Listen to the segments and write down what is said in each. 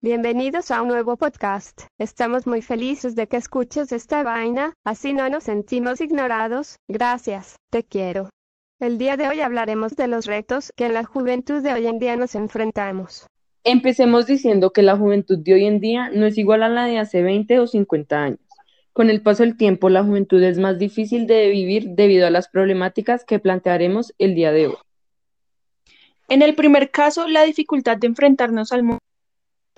Bienvenidos a un nuevo podcast. Estamos muy felices de que escuches esta vaina, así no nos sentimos ignorados. Gracias, te quiero. El día de hoy hablaremos de los retos que en la juventud de hoy en día nos enfrentamos. Empecemos diciendo que la juventud de hoy en día no es igual a la de hace 20 o 50 años. Con el paso del tiempo, la juventud es más difícil de vivir debido a las problemáticas que plantearemos el día de hoy. En el primer caso, la dificultad de enfrentarnos al mundo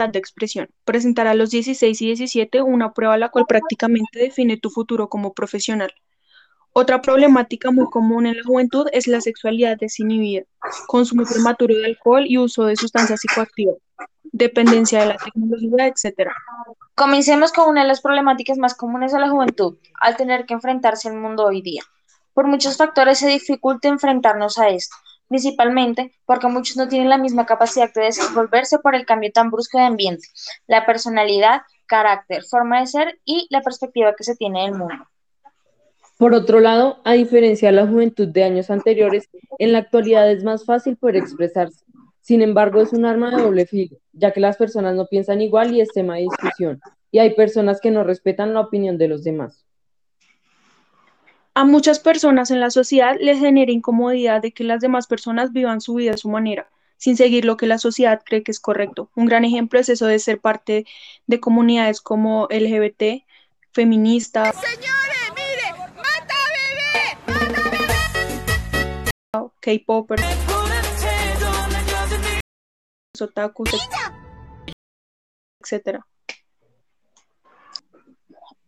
de expresión. Presentar a los 16 y 17 una prueba la cual prácticamente define tu futuro como profesional. Otra problemática muy común en la juventud es la sexualidad desinhibida, consumo prematuro de alcohol y uso de sustancias psicoactivas, dependencia de la tecnología, etc. Comencemos con una de las problemáticas más comunes de la juventud, al tener que enfrentarse al mundo hoy día. Por muchos factores se dificulta enfrentarnos a esto, principalmente porque muchos no tienen la misma capacidad de desenvolverse por el cambio tan brusco de ambiente, la personalidad, carácter, forma de ser y la perspectiva que se tiene del mundo. Por otro lado, a diferencia de la juventud de años anteriores, en la actualidad es más fácil poder expresarse. Sin embargo, es un arma de doble filo, ya que las personas no piensan igual y es tema de discusión, y hay personas que no respetan la opinión de los demás. A muchas personas en la sociedad les genera incomodidad de que las demás personas vivan su vida a su manera, sin seguir lo que la sociedad cree que es correcto. Un gran ejemplo es eso de ser parte de comunidades como LGBT, feminista. Señores, mire, mata bebé, mata bebé. K-popers, otakus, etcétera.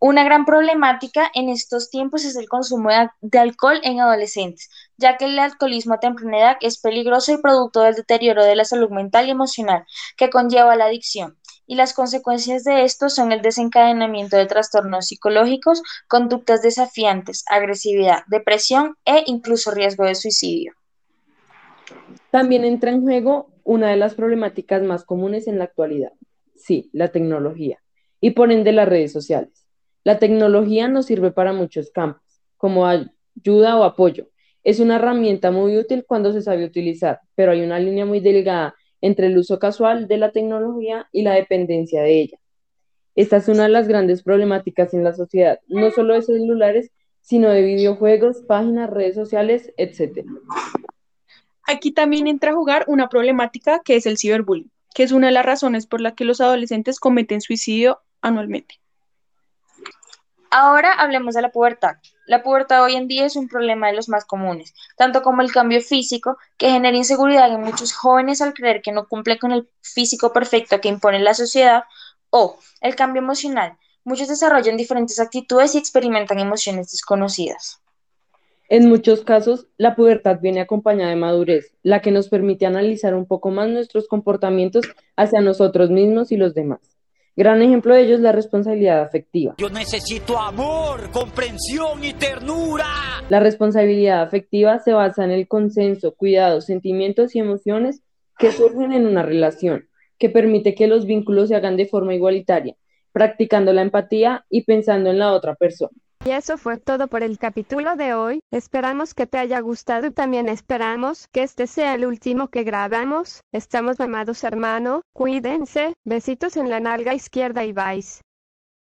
Una gran problemática en estos tiempos es el consumo de, alcohol en adolescentes, ya que el alcoholismo a temprana edad es peligroso y producto del deterioro de la salud mental y emocional que conlleva la adicción. Y las consecuencias de esto son el desencadenamiento de trastornos psicológicos, conductas desafiantes, agresividad, depresión e incluso riesgo de suicidio. También entra en juego una de las problemáticas más comunes en la actualidad, sí, la tecnología, y por ende las redes sociales. La tecnología nos sirve para muchos campos, como ayuda o apoyo. Es una herramienta muy útil cuando se sabe utilizar, pero hay una línea muy delgada entre el uso casual de la tecnología y la dependencia de ella. Esta es una de las grandes problemáticas en la sociedad, no solo de celulares, sino de videojuegos, páginas, redes sociales, etc. Aquí también entra a jugar una problemática que es el ciberbullying, que es una de las razones por la que los adolescentes cometen suicidio anualmente. Ahora hablemos de la pubertad. La pubertad hoy en día es un problema de los más comunes, tanto como el cambio físico, que genera inseguridad en muchos jóvenes al creer que no cumple con el físico perfecto que impone la sociedad, o el cambio emocional. Muchos desarrollan diferentes actitudes y experimentan emociones desconocidas. En muchos casos, la pubertad viene acompañada de madurez, la que nos permite analizar un poco más nuestros comportamientos hacia nosotros mismos y los demás. Gran ejemplo de ello es la responsabilidad afectiva. Yo necesito amor, comprensión y ternura. La responsabilidad afectiva se basa en el consenso, cuidado, sentimientos y emociones que surgen en una relación, que permite que los vínculos se hagan de forma igualitaria, practicando la empatía y pensando en la otra persona. Y eso fue todo por el capítulo de hoy. Esperamos que te haya gustado y también esperamos que este sea el último que grabamos. Estamos mamados hermano. Cuídense. Besitos en la nalga izquierda y vais.